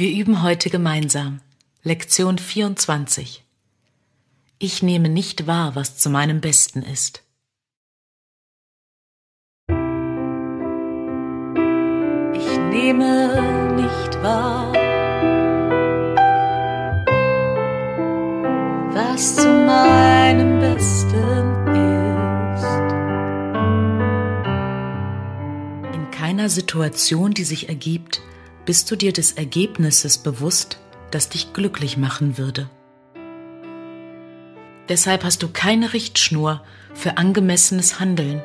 Wir üben heute gemeinsam. Lektion 24. Ich nehme nicht wahr, was zu meinem Besten ist. Ich nehme nicht wahr, was zu meinem Besten ist. In keiner Situation, die sich ergibt, bist du dir des Ergebnisses bewusst, das dich glücklich machen würde. Deshalb hast du keine Richtschnur für angemessenes Handeln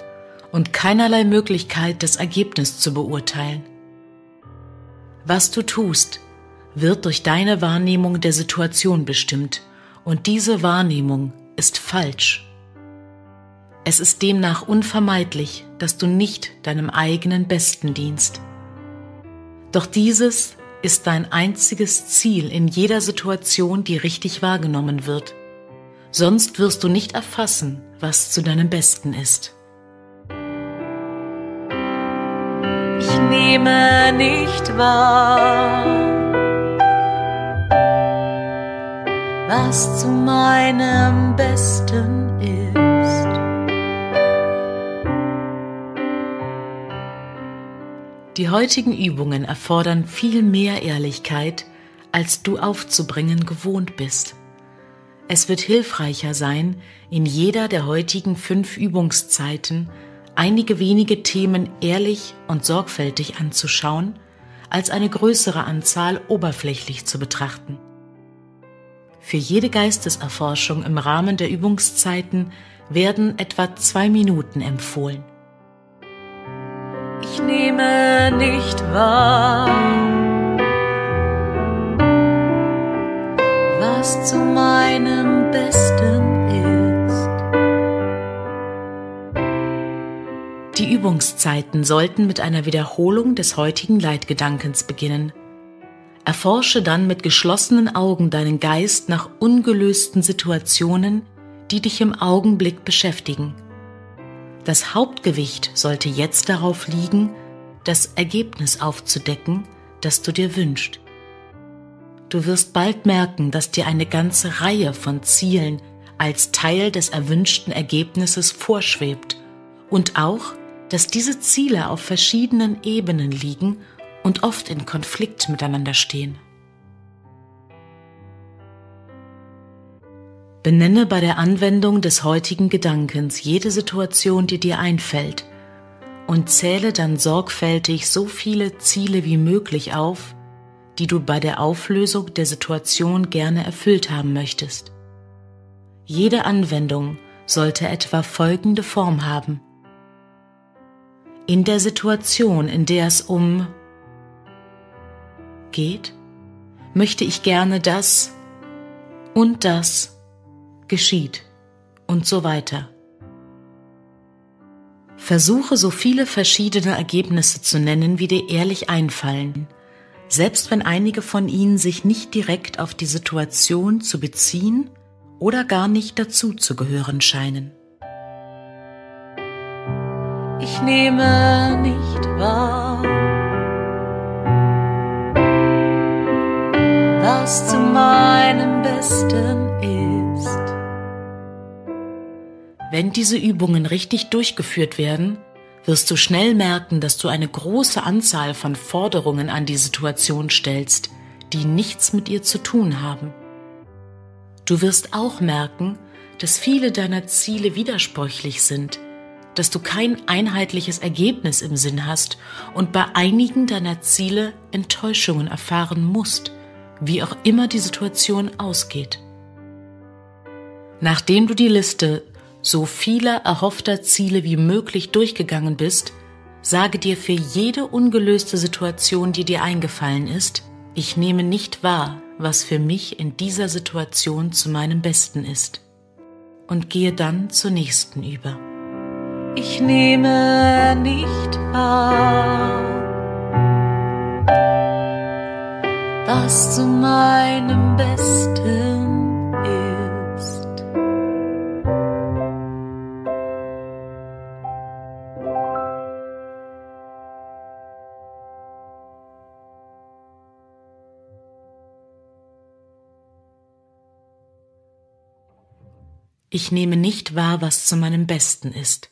und keinerlei Möglichkeit, das Ergebnis zu beurteilen. Was du tust, wird durch deine Wahrnehmung der Situation bestimmt und diese Wahrnehmung ist falsch. Es ist demnach unvermeidlich, dass du nicht deinem eigenen Besten dienst. Doch dieses ist dein einziges Ziel in jeder Situation, die richtig wahrgenommen wird. Sonst wirst du nicht erfassen, was zu deinem Besten ist. Ich nehme nicht wahr, was zu meinem Besten ist. Die heutigen Übungen erfordern viel mehr Ehrlichkeit, als du aufzubringen gewohnt bist. Es wird hilfreicher sein, in jeder der heutigen fünf Übungszeiten einige wenige Themen ehrlich und sorgfältig anzuschauen, als eine größere Anzahl oberflächlich zu betrachten. Für jede Geisteserforschung im Rahmen der Übungszeiten werden etwa zwei Minuten empfohlen ich nehme nicht wahr, was zu meinem Besten ist. Die Übungszeiten sollten mit einer Wiederholung des heutigen Leitgedankens beginnen. Erforsche dann mit geschlossenen Augen deinen Geist nach ungelösten Situationen, die dich im Augenblick beschäftigen. Das Hauptgewicht sollte jetzt darauf liegen, das Ergebnis aufzudecken, das du dir wünschst. Du wirst bald merken, dass dir eine ganze Reihe von Zielen als Teil des erwünschten Ergebnisses vorschwebt und auch, dass diese Ziele auf verschiedenen Ebenen liegen und oft in Konflikt miteinander stehen. Benenne bei der Anwendung des heutigen Gedankens jede Situation, die dir einfällt, und zähle dann sorgfältig so viele Ziele wie möglich auf, die du bei der Auflösung der Situation gerne erfüllt haben möchtest. Jede Anwendung sollte etwa folgende Form haben. In der Situation, in der es um geht, möchte ich gerne das und das geschieht und so weiter. Versuche so viele verschiedene Ergebnisse zu nennen, wie dir ehrlich einfallen, selbst wenn einige von ihnen sich nicht direkt auf die Situation zu beziehen oder gar nicht dazu zu gehören scheinen. Ich nehme nicht wahr, was zu meinem Besten ist. Wenn diese Übungen richtig durchgeführt werden, wirst du schnell merken, dass du eine große Anzahl von Forderungen an die Situation stellst, die nichts mit ihr zu tun haben. Du wirst auch merken, dass viele deiner Ziele widersprüchlich sind, dass du kein einheitliches Ergebnis im Sinn hast und bei einigen deiner Ziele Enttäuschungen erfahren musst, wie auch immer die Situation ausgeht. Nachdem du die Liste so vieler erhoffter Ziele wie möglich durchgegangen bist, sage dir für jede ungelöste Situation, die dir eingefallen ist, ich nehme nicht wahr, was für mich in dieser Situation zu meinem Besten ist. Und gehe dann zur nächsten über. Ich nehme nicht wahr, was zu meinem Besten Ich nehme nicht wahr, was zu meinem Besten ist.